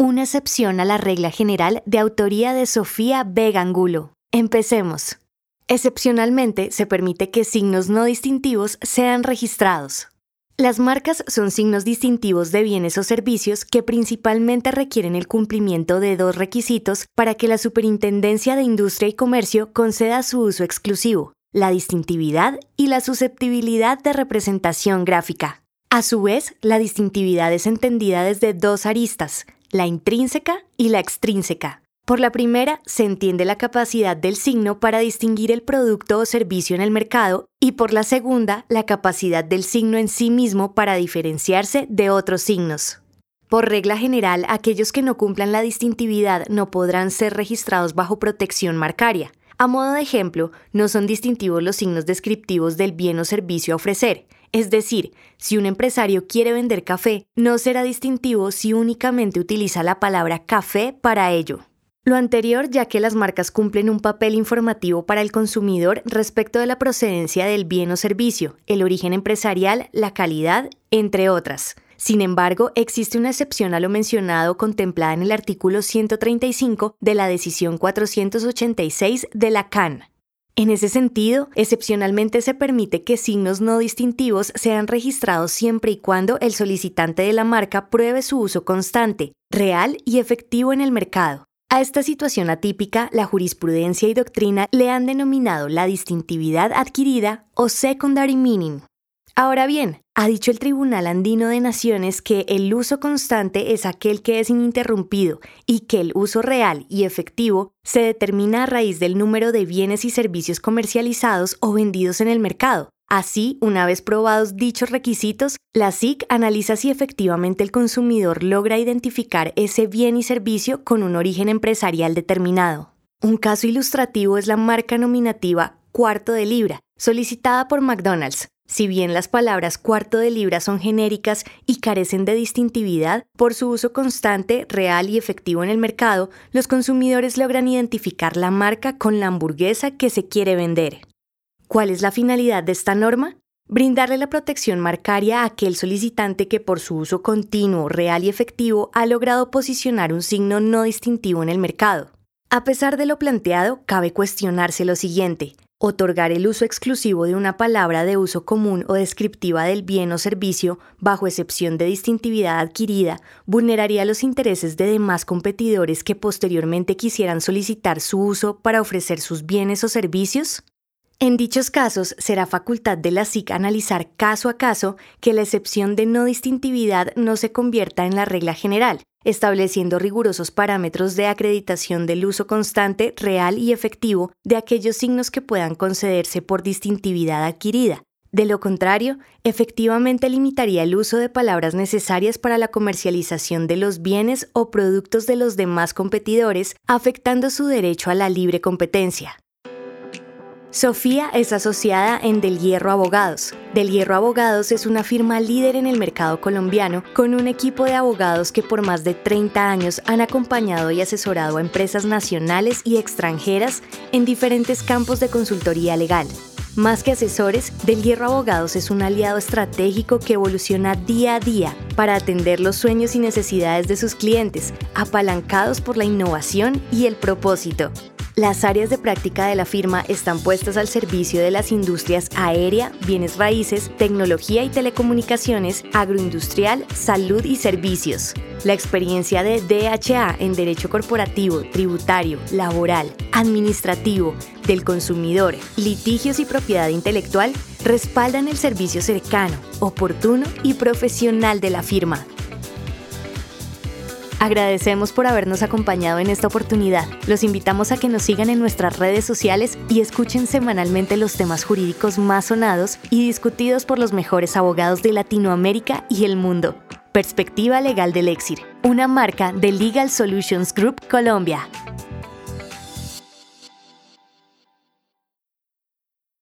una excepción a la regla general de autoría de Sofía Vega Angulo. Empecemos. Excepcionalmente, se permite que signos no distintivos sean registrados. Las marcas son signos distintivos de bienes o servicios que principalmente requieren el cumplimiento de dos requisitos para que la Superintendencia de Industria y Comercio conceda su uso exclusivo, la distintividad y la susceptibilidad de representación gráfica. A su vez, la distintividad es entendida desde dos aristas, la intrínseca y la extrínseca. Por la primera, se entiende la capacidad del signo para distinguir el producto o servicio en el mercado y por la segunda, la capacidad del signo en sí mismo para diferenciarse de otros signos. Por regla general, aquellos que no cumplan la distintividad no podrán ser registrados bajo protección marcaria. A modo de ejemplo, no son distintivos los signos descriptivos del bien o servicio a ofrecer, es decir, si un empresario quiere vender café, no será distintivo si únicamente utiliza la palabra café para ello. Lo anterior ya que las marcas cumplen un papel informativo para el consumidor respecto de la procedencia del bien o servicio, el origen empresarial, la calidad, entre otras. Sin embargo, existe una excepción a lo mencionado contemplada en el artículo 135 de la decisión 486 de la CAN. En ese sentido, excepcionalmente se permite que signos no distintivos sean registrados siempre y cuando el solicitante de la marca pruebe su uso constante, real y efectivo en el mercado. A esta situación atípica, la jurisprudencia y doctrina le han denominado la distintividad adquirida o secondary meaning. Ahora bien, ha dicho el Tribunal Andino de Naciones que el uso constante es aquel que es ininterrumpido y que el uso real y efectivo se determina a raíz del número de bienes y servicios comercializados o vendidos en el mercado. Así, una vez probados dichos requisitos, la SIC analiza si efectivamente el consumidor logra identificar ese bien y servicio con un origen empresarial determinado. Un caso ilustrativo es la marca nominativa cuarto de libra, solicitada por McDonald's, si bien las palabras cuarto de libra son genéricas y carecen de distintividad, por su uso constante, real y efectivo en el mercado, los consumidores logran identificar la marca con la hamburguesa que se quiere vender. ¿Cuál es la finalidad de esta norma? Brindarle la protección marcaria a aquel solicitante que por su uso continuo, real y efectivo ha logrado posicionar un signo no distintivo en el mercado. A pesar de lo planteado, cabe cuestionarse lo siguiente. Otorgar el uso exclusivo de una palabra de uso común o descriptiva del bien o servicio, bajo excepción de distintividad adquirida, vulneraría los intereses de demás competidores que posteriormente quisieran solicitar su uso para ofrecer sus bienes o servicios? En dichos casos, será facultad de la SIC analizar caso a caso que la excepción de no distintividad no se convierta en la regla general, estableciendo rigurosos parámetros de acreditación del uso constante, real y efectivo de aquellos signos que puedan concederse por distintividad adquirida. De lo contrario, efectivamente limitaría el uso de palabras necesarias para la comercialización de los bienes o productos de los demás competidores, afectando su derecho a la libre competencia. Sofía es asociada en Del Hierro Abogados. Del Hierro Abogados es una firma líder en el mercado colombiano con un equipo de abogados que por más de 30 años han acompañado y asesorado a empresas nacionales y extranjeras en diferentes campos de consultoría legal. Más que asesores, Del Hierro Abogados es un aliado estratégico que evoluciona día a día para atender los sueños y necesidades de sus clientes, apalancados por la innovación y el propósito. Las áreas de práctica de la firma están puestas al servicio de las industrias aérea, bienes raíces, tecnología y telecomunicaciones, agroindustrial, salud y servicios. La experiencia de DHA en derecho corporativo, tributario, laboral, administrativo, del consumidor, litigios y propiedad intelectual respaldan el servicio cercano, oportuno y profesional de la firma. Agradecemos por habernos acompañado en esta oportunidad. Los invitamos a que nos sigan en nuestras redes sociales y escuchen semanalmente los temas jurídicos más sonados y discutidos por los mejores abogados de Latinoamérica y el mundo. Perspectiva Legal del Exir, una marca de Legal Solutions Group Colombia.